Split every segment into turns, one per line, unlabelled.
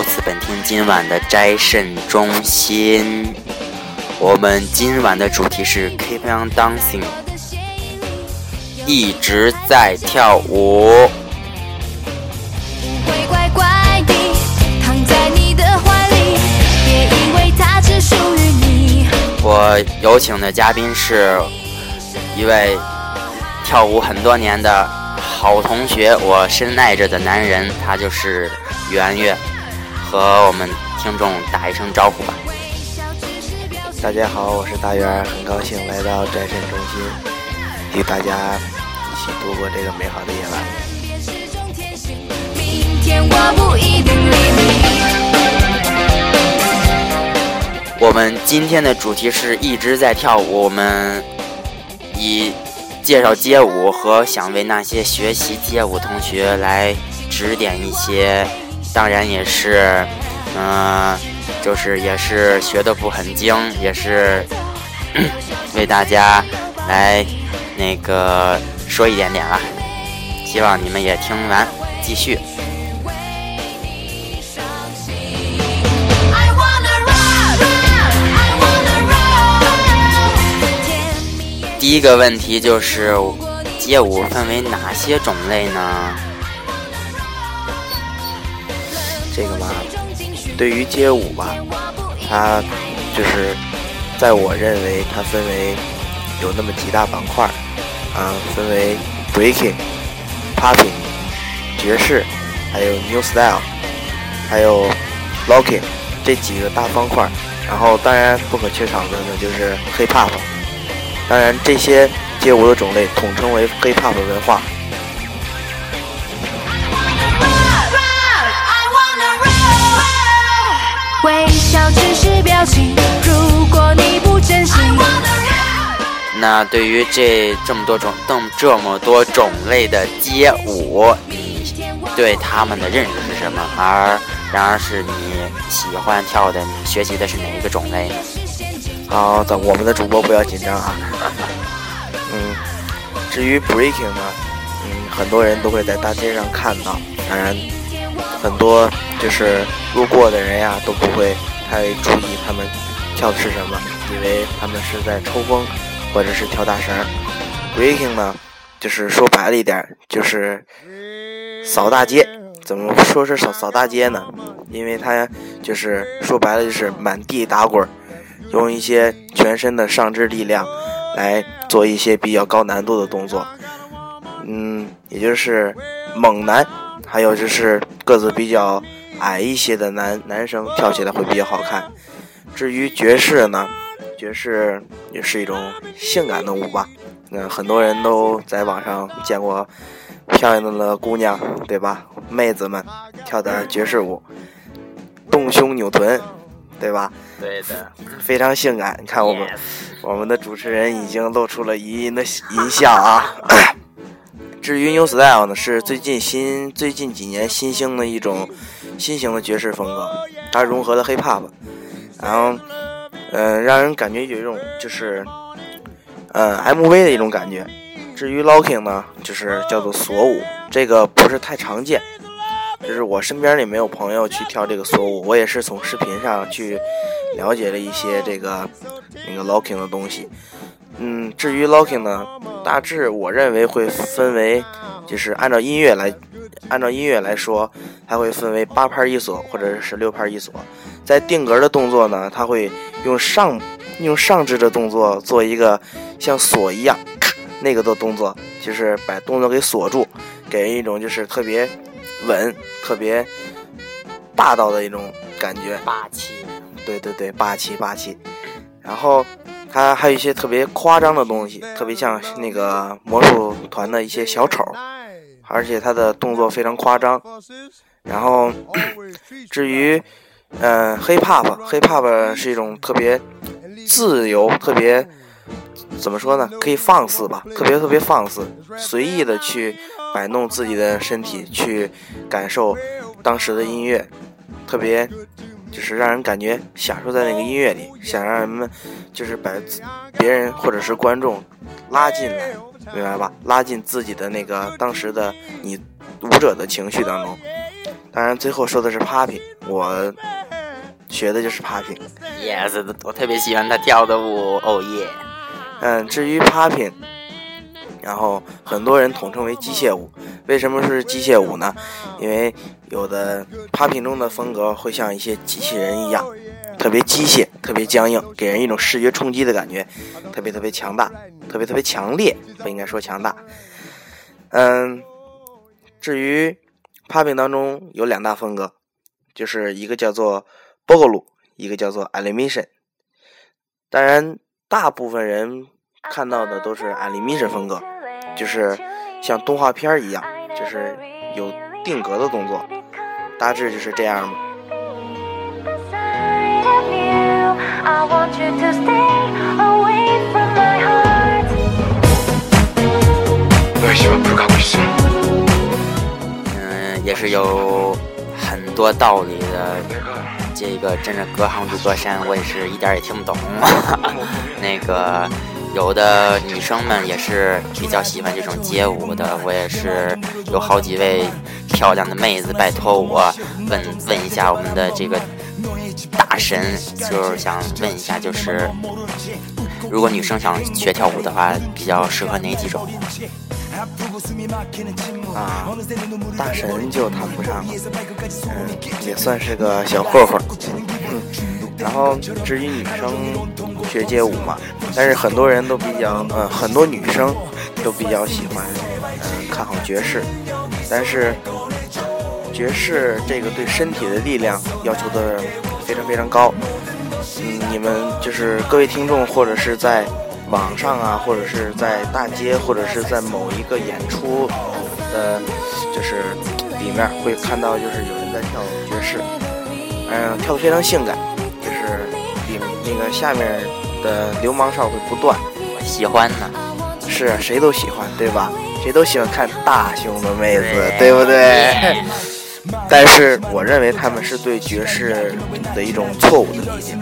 收此本厅今晚的斋肾中心。我们今晚的主题是 Keep on dancing，一直在跳舞。我有请的嘉宾是一位跳舞很多年的好同学，我深爱着的男人，他就是圆圆，和我们听众打一声招呼吧。
大家好，我是大圆，很高兴来到战神中心，与大家一起度过这个美好的夜晚。
我
们今天的主题是一直在跳舞，我们以介绍街舞和想为那些学习街舞同学来指点一些，当然也是，嗯、就是也是学的不很精，也是 为大家来那个说一点点吧。希望你们也听完，继续。第一个问题就是街舞分为哪些种类呢？
这个嘛，对于街舞吧，它就是在我认为它分为有那么几大板块，啊，分为 breaking、popping、爵士，还有 new style，还有 locking 这几个大方块。然后当然不可缺少的呢就是 hip hop，当然这些街舞的种类统称为 hip hop 文化。
笑只是表情，如果你不真心。
那对于这这么多种、这么这么多种类的街舞，你对他们的认识是什么？而然而是你喜欢跳的，你学习的是哪一个种类呢？
好的，我们的主播不要紧张啊。嗯，至于 breaking 呢，嗯，很多人都会在大街上看到，当然，很多就是路过的人呀都不会太注意他们跳的是什么，以为他们是在抽风或者是跳大绳。breaking 呢，就是说白了一点，就是扫大街。怎么说是扫扫大街呢？因为他就是说白了就是满地打滚。用一些全身的上肢力量来做一些比较高难度的动作，嗯，也就是猛男，还有就是个子比较矮一些的男男生跳起来会比较好看。至于爵士呢，爵士也是一种性感的舞吧，那很多人都在网上见过漂亮的姑娘，对吧？妹子们跳的爵士舞，动胸扭臀，对吧？
对的，
非常性感。你看我们我们的主持人已经露出了淫淫的淫笑啊。至于 New Style 呢，是最近新最近几年新兴的一种新型的爵士风格，它融合了 Hip Hop，然后嗯、让人感觉有一种就是、呃 MV 的一种感觉。至于 Locking 呢，就是叫做锁舞，这个不是太常见。就是我身边也没有朋友去跳这个锁舞，我也是从视频上去了解了一些这个那个 locking 的东西。嗯，至于 locking 呢，大致我认为会分为，就是按照音乐来，按照音乐来说，它会分为八拍一锁或者是六拍一锁。在定格的动作呢，它会用上用上肢的动作做一个像锁一样那个的动作，就是把动作给锁住，给人一种就是特别稳、特别霸道的一种感觉。
霸气。
对对对，霸气霸气。然后它还有一些特别夸张的东西，特别像那个魔术团的一些小丑，而且他的动作非常夸张。然后 至于嗯、呃、，hip hop，hip hop 是一种特别自由、特别怎么说呢？可以放肆吧，特别特别放肆，随意的去摆弄自己的身体，去感受当时的音乐，特别就是让人感觉享受在那个音乐里，想让人们就是把别人或者是观众拉进来，明白吧？拉进自己的那个当时的你舞者的情绪当中。当然最后说的是 popping，我学的就是 popping。
Yes，我特别喜欢他跳的舞，哦耶！
嗯，至于 popping，然后很多人统称为机械舞。为什么是机械舞呢？因为有的 popping 中的风格会像一些机器人一样，特别机械、特别僵硬，给人一种视觉冲击的感觉，特别特别强大，特别特别强烈，不应该说强大。嗯，至于 popping 当中有两大风格，就是一个叫做 boogaloo，一个叫做 animation。当然，大部分人看到的都是 animation 风格，就是像动画片一样，就是有定格的动作，大致就是这样
i
也是有很多道理的，这个真是隔行如隔山我也是一点也听不懂。那个有的女生们也是比较喜欢这种街舞的我也是有好几位漂亮的妹子拜托我问问一下我们的这个大神，就是想问一下，就是如果女生想学跳舞的话，比较适合哪几种？
啊，大神就谈不上了，嗯，也算是个小混混。嗯，然后至于女生学街舞嘛，但是很多人都比较，呃，很多女生都比较喜欢，嗯，看好爵士，但是爵士这个对身体的力量要求的非常非常高。嗯，你们就是各位听众，或者是在网上啊，或者是在大街，或者是在某一个演出的，就是里面会看到，就是有人在跳爵士，嗯、跳得非常性感，就是里那个下面的流氓哨会不断，
我喜欢呢。
是啊谁都喜欢，对吧？谁都喜欢看大胸的妹子，
对
对不对？但是我认为他们是对爵士的一种错误的理解。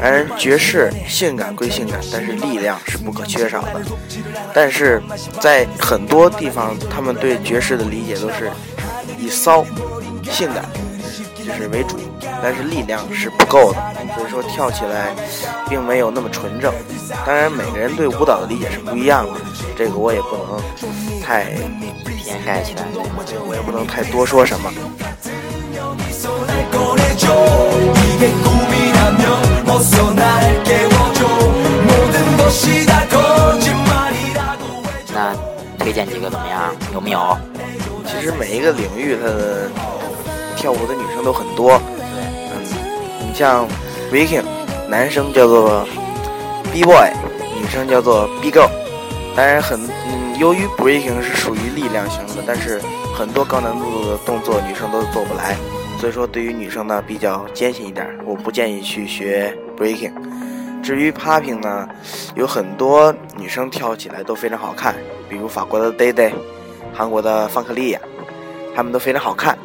而，爵士性感归性感，但是力量是不可缺少的。但是在很多地方，他们对爵士的理解都是以骚、性感就是为主但是力量是不够的所以说跳起来并没有那么纯正。当然每个人对舞蹈的理解是不一样的这个我也不能太
偏概起来
我也不能太多说什么。
那推荐几个怎么样？有没有？
其实每一个领域它的跳舞的女生都很多。嗯，你像 breaking，男生叫做 b boy，女生叫做 b girl。当然很，嗯，由于 breaking 是属于力量型的，但是很多高难度的动作女生都做不来，所以说对于女生呢比较艰辛一点，我不建议去学 breaking。至于 popping 呢，有很多女生跳起来都非常好看，比如法国的 Day Day，韩国的范克利亚，她们都非常好看。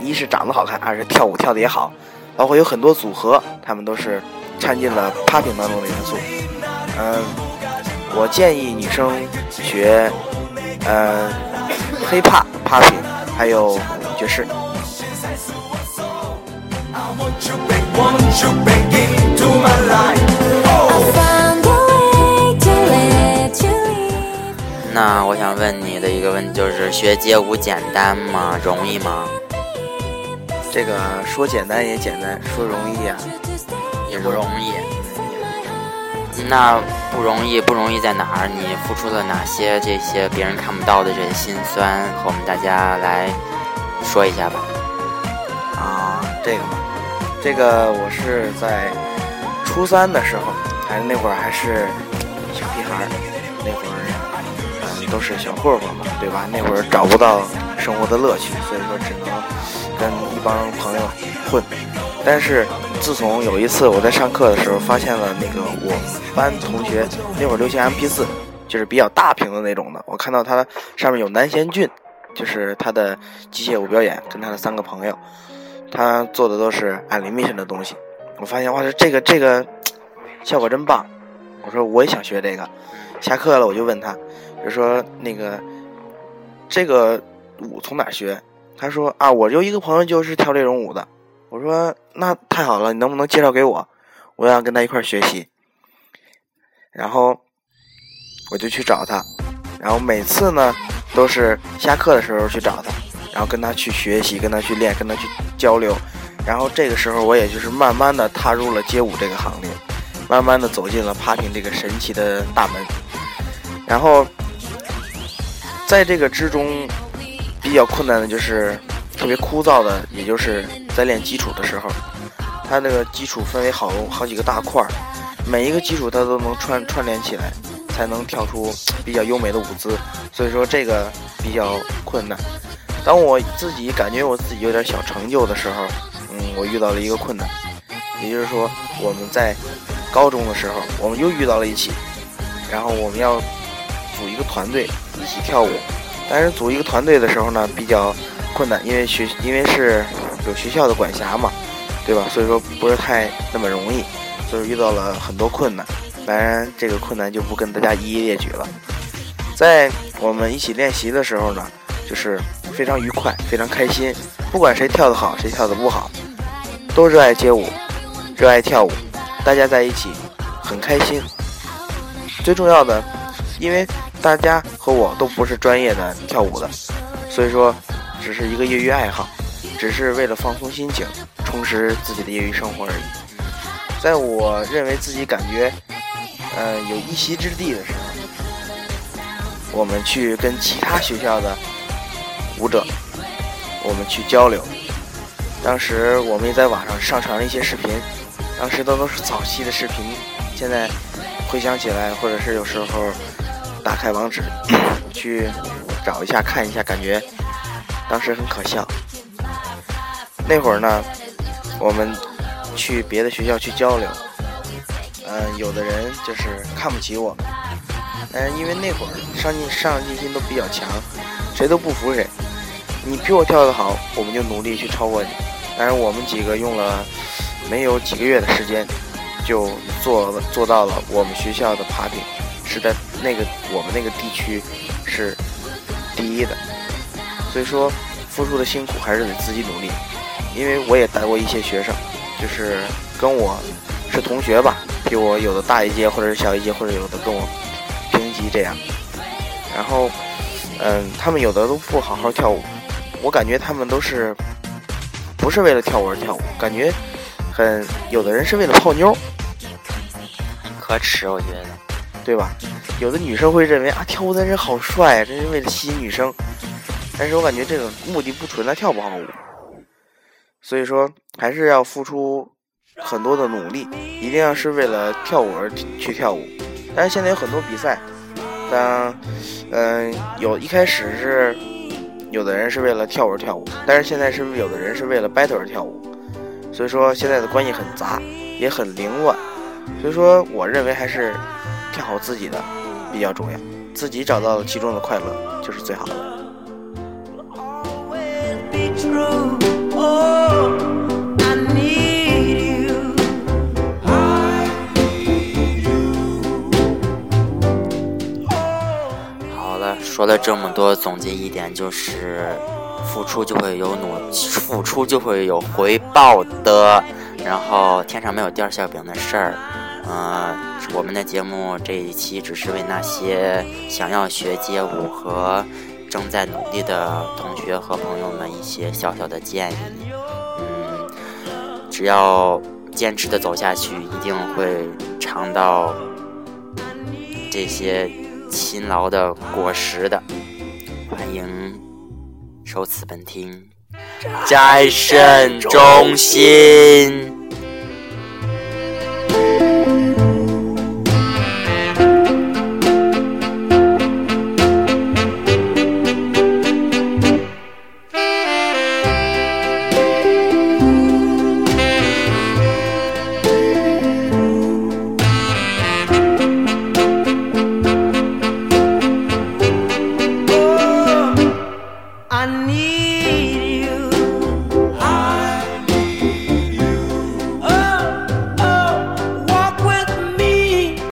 一是长得好看，二是跳舞跳的也好，包括有很多组合，她们都是掺进了 popping 当中的元素。嗯，我建议女生学，呃，hiphop、popping，还有爵士。
那我想问你的一个问题就是：学街舞简单吗？容易吗？
这个说简单也简单，说容易啊，
也不容易。那不容易，不容易在哪儿？你付出了哪些这些别人看不到的这些辛酸，和我们大家来说一下吧。
啊，这个嘛，这个我是在初三的时候，还是那会儿还是小屁孩儿，那会儿嗯都是小混混嘛，对吧？那会儿找不到生活的乐趣，所以说只能跟一帮朋友混。但是自从有一次我在上课的时候，发现了那个我班同学那会儿流行 MP 四，就是比较大屏的那种的，我看到他上面有南贤俊，就是他的机械舞表演，跟他的三个朋友。他做的都是 animation 的东西。我发现哇，这个这个效果真棒。我说我也想学这个。下课了我就问他，就说那个这个舞从哪学？他说啊，我有一个朋友就是跳这种舞的。我说那太好了，你能不能介绍给我？我想跟他一块学习。然后我就去找他，然后每次呢都是下课的时候去找他，然后跟他去学习，跟他去练，跟他去交流。然后这个时候我也就是慢慢的踏入了街舞这个行列，慢慢的走进了 popping 这个神奇的大门。然后在这个之中比较困难的就是特别枯燥的，也就是在练基础的时候，它那个基础分为好好几个大块儿，每一个基础它都能串串联起来，才能跳出比较优美的舞姿。所以说这个比较困难。当我自己感觉我自己有点小成就的时候，嗯，我遇到了一个困难，也就是说我们在高中的时候，我们又遇到了一起，然后我们要组一个团队一起跳舞。但是组一个团队的时候呢，比较困难，因为学因为是有学校的管辖嘛，对吧？所以说不是太那么容易，所以遇到了很多困难。当然，这个困难就不跟大家一一列举了。在我们一起练习的时候呢，就是非常愉快，非常开心。不管谁跳得好，谁跳得不好，都热爱街舞，热爱跳舞，大家在一起很开心。最重要的，因为大家和我都不是专业的跳舞的，所以说只是一个业余爱好，只是为了放松心情，充实自己的业余生活而已。在我认为自己感觉，呃，有一席之地的时候，我们去跟其他学校的舞者，我们去交流。当时我们也在网上上传了一些视频，当时都都是早期的视频，现在回想起来，或者是有时候打开网址去找一下看一下，感觉当时很可笑。那会儿呢，我们去别的学校去交流，嗯，有的人就是看不起我们，但是因为那会儿上进上进心都比较强，谁都不服谁。你比我跳得好，我们就努力去超过你。但是我们几个用了没有几个月的时间，就做做到了我们学校的爬顶，实在那个我们那个地区是第一的。所以说，付出的辛苦还是得自己努力。因为我也带过一些学生，就是跟我是同学吧，比我有的大一届，或者是小一届，或者有的跟我平级这样。然后，嗯，他们有的都不好好跳舞，我感觉他们都是不是为了跳舞而跳舞，感觉很有的人是为了泡妞，
可耻，我觉得。
对吧？有的女生会认为啊，跳舞的人好帅啊，这是为了吸引女生。但是我感觉这个目的不纯，他跳不好舞。所以说，还是要付出很多的努力，一定要是为了跳舞而去跳舞。但是现在有很多比赛，当嗯、有一开始是有的人是为了跳舞而跳舞，但是现在是有的人是为了 battle 而跳舞。所以说现在的关系很杂，也很凌乱。所以说，我认为还是跳好自己的比较重要，自己找到了其中的快乐就是最好的。
好了，说了这么多，总结一点就是，付出就会有努，付出就会有回报的。然后天上没有掉馅饼的事儿。嗯、我们的节目这一期只是为那些想要学街舞和正在努力的同学和朋友们一些小小的建议。嗯，只要坚持的走下去，一定会尝到这些勤劳的果实的。欢迎收此本听，斋肾中心。